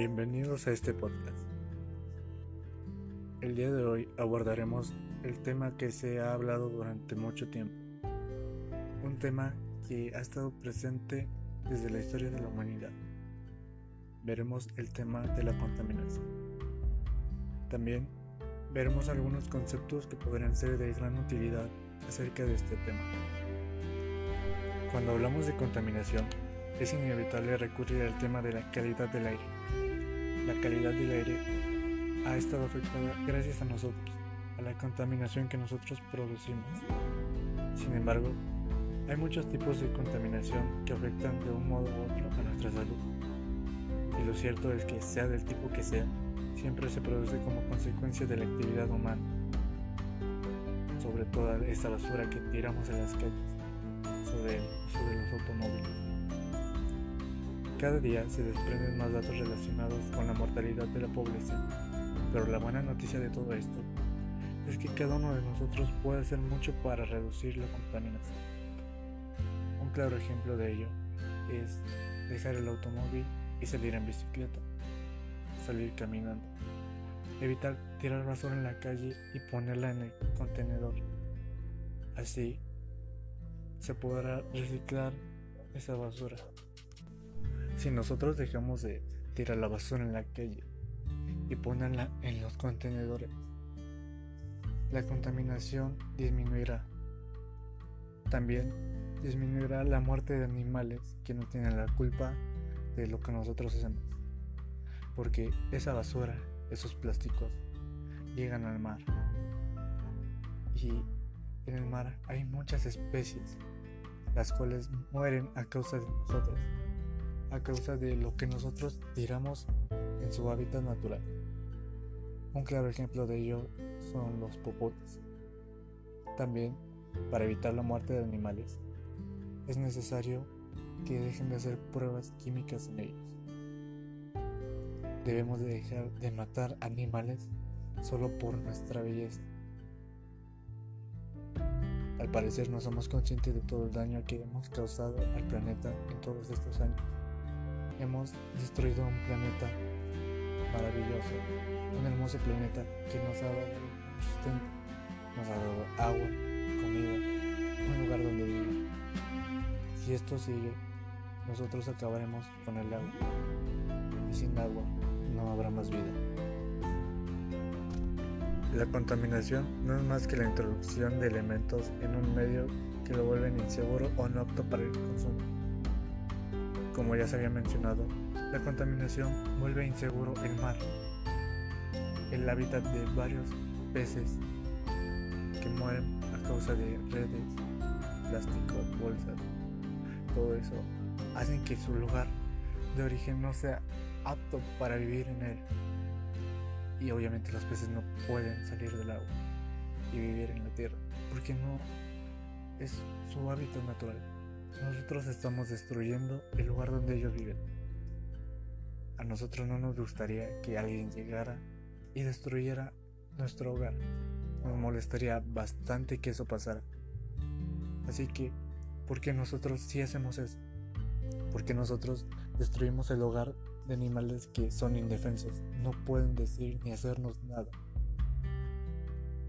Bienvenidos a este podcast. El día de hoy abordaremos el tema que se ha hablado durante mucho tiempo. Un tema que ha estado presente desde la historia de la humanidad. Veremos el tema de la contaminación. También veremos algunos conceptos que podrían ser de gran utilidad acerca de este tema. Cuando hablamos de contaminación, es inevitable recurrir al tema de la calidad del aire la calidad del aire ha estado afectada gracias a nosotros, a la contaminación que nosotros producimos. Sin embargo, hay muchos tipos de contaminación que afectan de un modo u otro a nuestra salud. Y lo cierto es que sea del tipo que sea, siempre se produce como consecuencia de la actividad humana, sobre toda esta basura que tiramos en las calles, sobre los automóviles. Cada día se desprenden más datos relacionados con la mortalidad de la población, pero la buena noticia de todo esto es que cada uno de nosotros puede hacer mucho para reducir la contaminación. Un claro ejemplo de ello es dejar el automóvil y salir en bicicleta, salir caminando, evitar tirar basura en la calle y ponerla en el contenedor. Así se podrá reciclar esa basura. Si nosotros dejamos de tirar la basura en la calle y ponerla en los contenedores, la contaminación disminuirá. También disminuirá la muerte de animales que no tienen la culpa de lo que nosotros hacemos. Porque esa basura, esos plásticos, llegan al mar. Y en el mar hay muchas especies, las cuales mueren a causa de nosotros a causa de lo que nosotros tiramos en su hábitat natural. Un claro ejemplo de ello son los popotes. También, para evitar la muerte de animales, es necesario que dejen de hacer pruebas químicas en ellos. Debemos de dejar de matar animales solo por nuestra belleza. Al parecer no somos conscientes de todo el daño que hemos causado al planeta en todos estos años hemos destruido un planeta maravilloso, un hermoso planeta que nos ha dado sustento, nos ha dado agua, comida, un lugar donde vivir. Si esto sigue, nosotros acabaremos con el agua. Y sin agua no habrá más vida. La contaminación no es más que la introducción de elementos en un medio que lo vuelven inseguro o no apto para el consumo. Como ya se había mencionado, la contaminación vuelve inseguro el mar, el hábitat de varios peces que mueren a causa de redes, plástico, bolsas, todo eso hacen que su lugar de origen no sea apto para vivir en él. Y obviamente los peces no pueden salir del agua y vivir en la tierra, porque no es su hábitat natural nosotros estamos destruyendo el lugar donde ellos viven. A nosotros no nos gustaría que alguien llegara y destruyera nuestro hogar. Nos molestaría bastante que eso pasara. Así que, ¿por qué nosotros sí hacemos eso? Porque nosotros destruimos el hogar de animales que son indefensos, no pueden decir ni hacernos nada.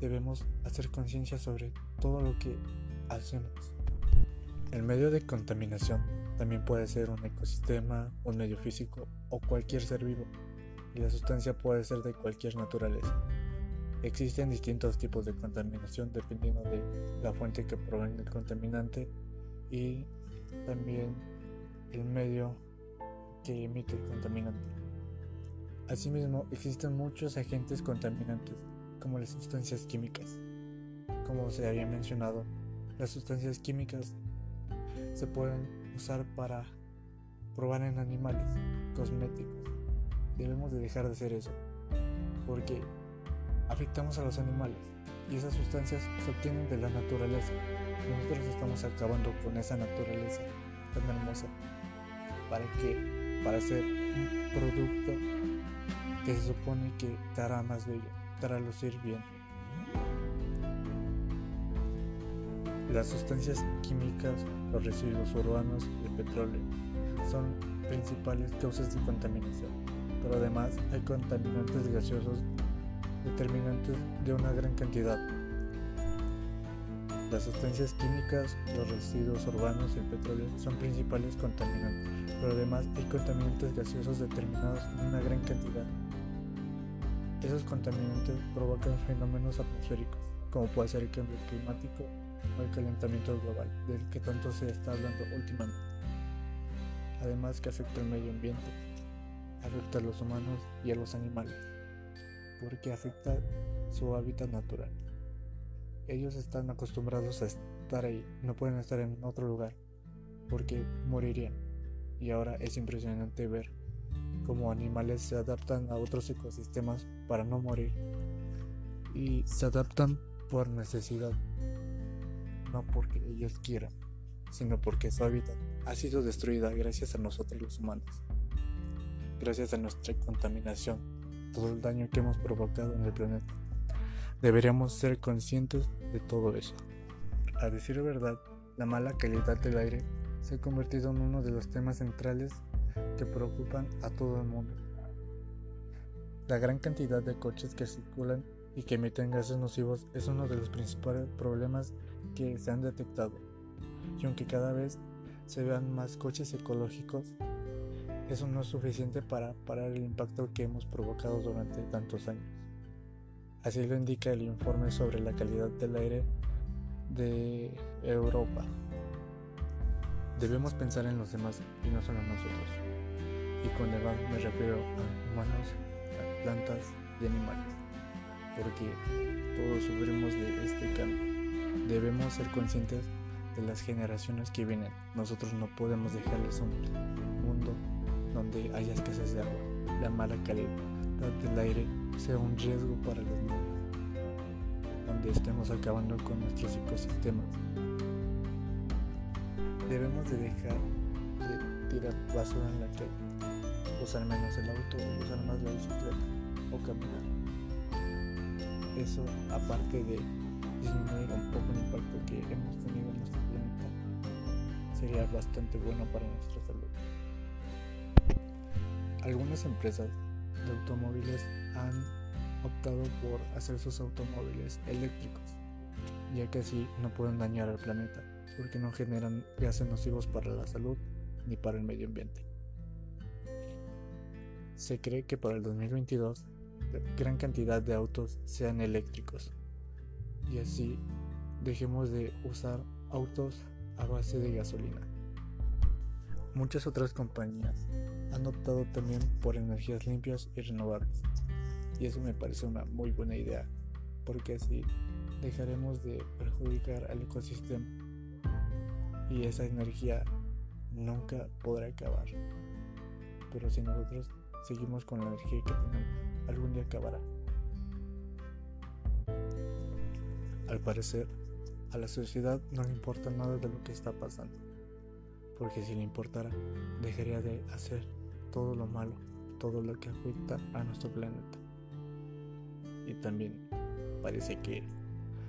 Debemos hacer conciencia sobre todo lo que hacemos. El medio de contaminación también puede ser un ecosistema, un medio físico o cualquier ser vivo, y la sustancia puede ser de cualquier naturaleza. Existen distintos tipos de contaminación dependiendo de la fuente que proviene del contaminante y también el medio que emite el contaminante. Asimismo, existen muchos agentes contaminantes, como las sustancias químicas. Como se había mencionado, las sustancias químicas se pueden usar para probar en animales, cosméticos. Debemos de dejar de hacer eso, porque afectamos a los animales y esas sustancias se obtienen de la naturaleza. Nosotros estamos acabando con esa naturaleza tan hermosa. ¿Para qué? Para hacer un producto que se supone que te más bello, te lucir bien. Las sustancias químicas, los residuos urbanos y el petróleo son principales causas de contaminación. pero además hay contaminantes gaseosos determinantes de una gran cantidad. Las sustancias químicas, los residuos urbanos y el petróleo son principales contaminantes, pero además hay contaminantes gaseosos determinados en una gran cantidad. Esos contaminantes provocan fenómenos atmosféricos, como puede ser el cambio climático o calentamiento global, del que tanto se está hablando últimamente. Además que afecta al medio ambiente, afecta a los humanos y a los animales, porque afecta su hábitat natural. Ellos están acostumbrados a estar ahí, no pueden estar en otro lugar, porque morirían. Y ahora es impresionante ver cómo animales se adaptan a otros ecosistemas para no morir. Y se adaptan por necesidad, no porque ellos quieran, sino porque su hábitat ha sido destruida gracias a nosotros los humanos gracias a nuestra contaminación, todo el daño que hemos provocado en el planeta. Deberíamos ser conscientes de todo eso. A decir verdad, la mala calidad del aire se ha convertido en uno de los temas centrales que preocupan a todo el mundo. La gran cantidad de coches que circulan y que emiten gases nocivos es uno de los principales problemas que se han detectado. Y aunque cada vez se vean más coches ecológicos, eso no es suficiente para parar el impacto que hemos provocado durante tantos años. Así lo indica el informe sobre la calidad del aire de Europa. Debemos pensar en los demás y no solo en nosotros. Y con demás me refiero a humanos, a plantas y animales. Porque todos sufrimos de este cambio. Debemos ser conscientes de las generaciones que vienen. Nosotros no podemos dejarles un mundo donde haya escasez de agua, la mala calidad del aire sea un riesgo para los niños, donde estemos acabando con nuestros ecosistemas. Debemos de dejar de tirar basura en la calle, usar menos el auto, usar más la bicicleta o caminar. Eso, aparte de disminuir un poco el impacto que hemos tenido en nuestro planeta, sería bastante bueno para nuestra salud. Algunas empresas de automóviles han optado por hacer sus automóviles eléctricos, ya que así no pueden dañar al planeta, porque no generan gases nocivos para la salud ni para el medio ambiente. Se cree que para el 2022 gran cantidad de autos sean eléctricos y así dejemos de usar autos a base de gasolina. Muchas otras compañías han optado también por energías limpias y renovables. Y eso me parece una muy buena idea, porque así dejaremos de perjudicar al ecosistema y esa energía nunca podrá acabar. Pero si nosotros seguimos con la energía que tenemos, algún día acabará. Al parecer, a la sociedad no le importa nada de lo que está pasando, porque si le importara, dejaría de hacer todo lo malo, todo lo que afecta a nuestro planeta. Y también parece que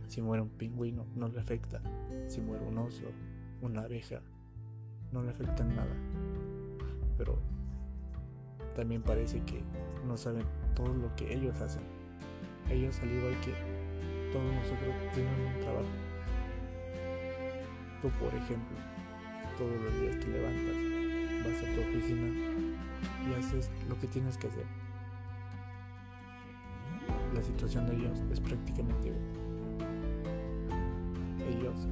si muere un pingüino no le afecta, si muere un oso, una abeja, no le afecta nada. Pero también parece que no saben todo lo que ellos hacen. Ellos al igual que todos nosotros tienen un trabajo. Tú por ejemplo, todos los días te levantas, vas a tu oficina y haces lo que tienes que hacer. La situación de ellos es prácticamente igual. Ellos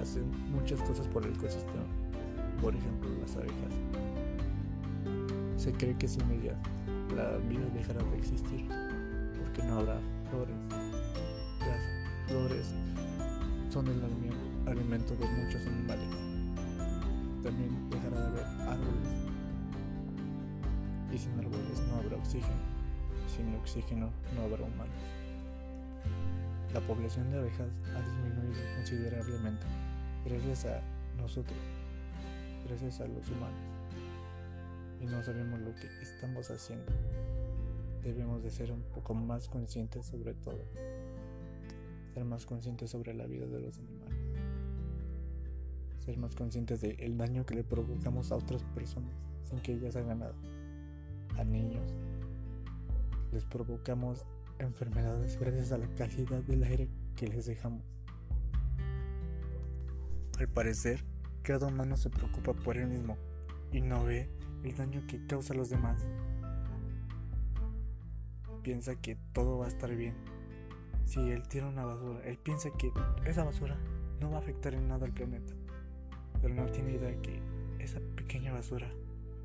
hacen muchas cosas por el ecosistema, por ejemplo las abejas. Se cree que sin ellas la vida dejará de existir porque no habrá flores. Las flores son el alimento de muchos animales. También dejará de haber árboles y sin árboles no habrá oxígeno. Sin oxígeno no habrá humanos. La población de abejas ha disminuido considerablemente gracias a nosotros, gracias a los humanos. Y no sabemos lo que estamos haciendo. Debemos de ser un poco más conscientes sobre todo. Ser más conscientes sobre la vida de los animales. Ser más conscientes del daño que le provocamos a otras personas sin que ellas hagan nada a niños. Les provocamos enfermedades gracias a la calidad del aire que les dejamos. Al parecer, cada humano se preocupa por él mismo y no ve el daño que causa a los demás. Piensa que todo va a estar bien. Si él tira una basura, él piensa que esa basura no va a afectar en nada al planeta. Pero no tiene idea que esa pequeña basura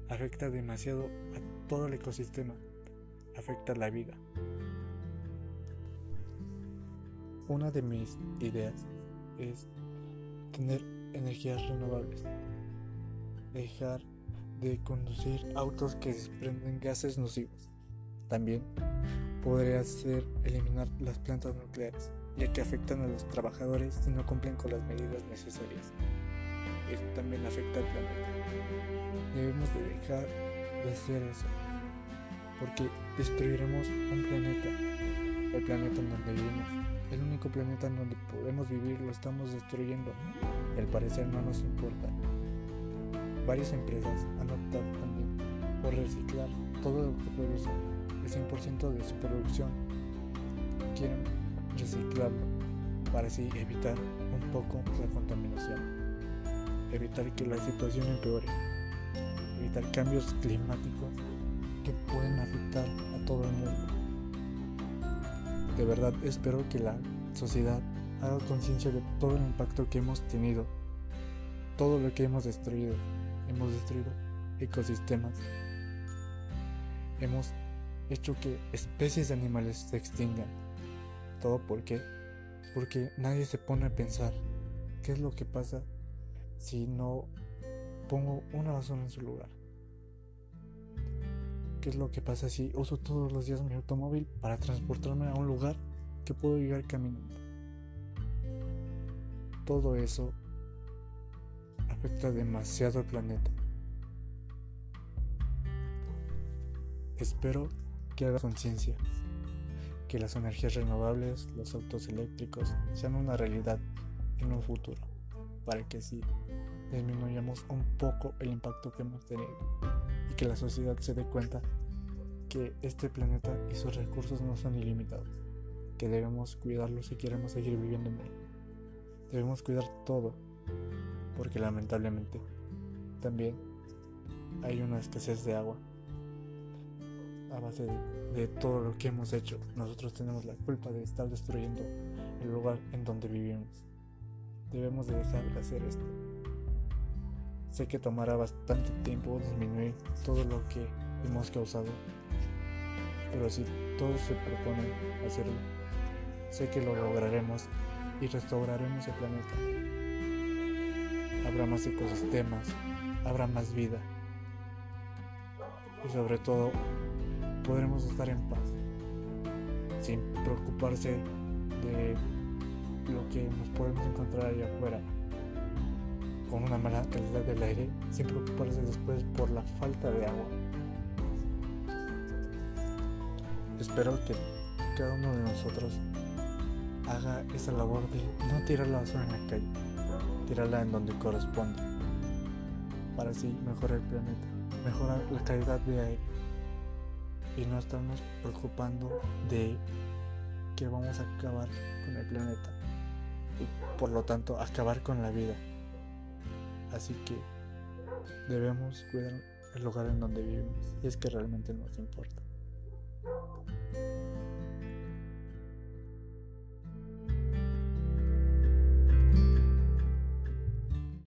afecta demasiado a todo el ecosistema, afecta la vida. Una de mis ideas es tener energías renovables, dejar de conducir autos que desprenden gases nocivos. También podría ser eliminar las plantas nucleares, ya que afectan a los trabajadores si no cumplen con las medidas necesarias. Esto también afecta al planeta. Debemos de dejar de hacer eso, porque destruiremos un planeta, el planeta en donde vivimos. El único planeta en donde podemos vivir lo estamos destruyendo y al parecer no nos importa. Varias empresas han optado también por reciclar todo lo que producen, el 100% de su producción. Quieren reciclarlo para así evitar un poco la contaminación, evitar que la situación empeore, evitar cambios climáticos que pueden afectar a todo el mundo. De verdad espero que la sociedad haga conciencia de todo el impacto que hemos tenido, todo lo que hemos destruido hemos destruido ecosistemas, hemos hecho que especies de animales se extingan. ¿Todo por qué? Porque nadie se pone a pensar qué es lo que pasa si no pongo una basura en su lugar. ¿Qué es lo que pasa si uso todos los días mi automóvil para transportarme a un lugar que puedo llegar caminando? Todo eso afecta demasiado al planeta. Espero que haga conciencia, que las energías renovables, los autos eléctricos sean una realidad en un futuro, para que así disminuyamos un poco el impacto que hemos tenido y que la sociedad se dé cuenta que este planeta y sus recursos no son ilimitados, que debemos cuidarlos si queremos seguir viviendo en él. Debemos cuidar todo porque lamentablemente también hay una escasez de agua a base de, todo lo que hemos hecho. Nosotros tenemos la culpa de estar destruyendo el lugar en donde vivimos. Debemos de dejar de hacer esto. Sé que tomará bastante tiempo disminuir todo lo que hemos causado, pero si todos se proponen hacerlo, sé que lo lograremos y restauraremos el planeta habrá más ecosistemas, habrá más vida y sobre todo podremos estar en paz sin preocuparse de lo que nos podemos encontrar allá afuera con una mala calidad del aire sin preocuparse después por la falta de agua. Espero que cada uno de nosotros haga esa labor de no tirar la basura en la calle tirarla en donde corresponde, para así mejorar el planeta, mejorar la calidad de aire y no estamos preocupando de que vamos a acabar con el planeta y por lo tanto acabar con la vida. Así que debemos cuidar el lugar en donde vivimos y es que realmente nos importa.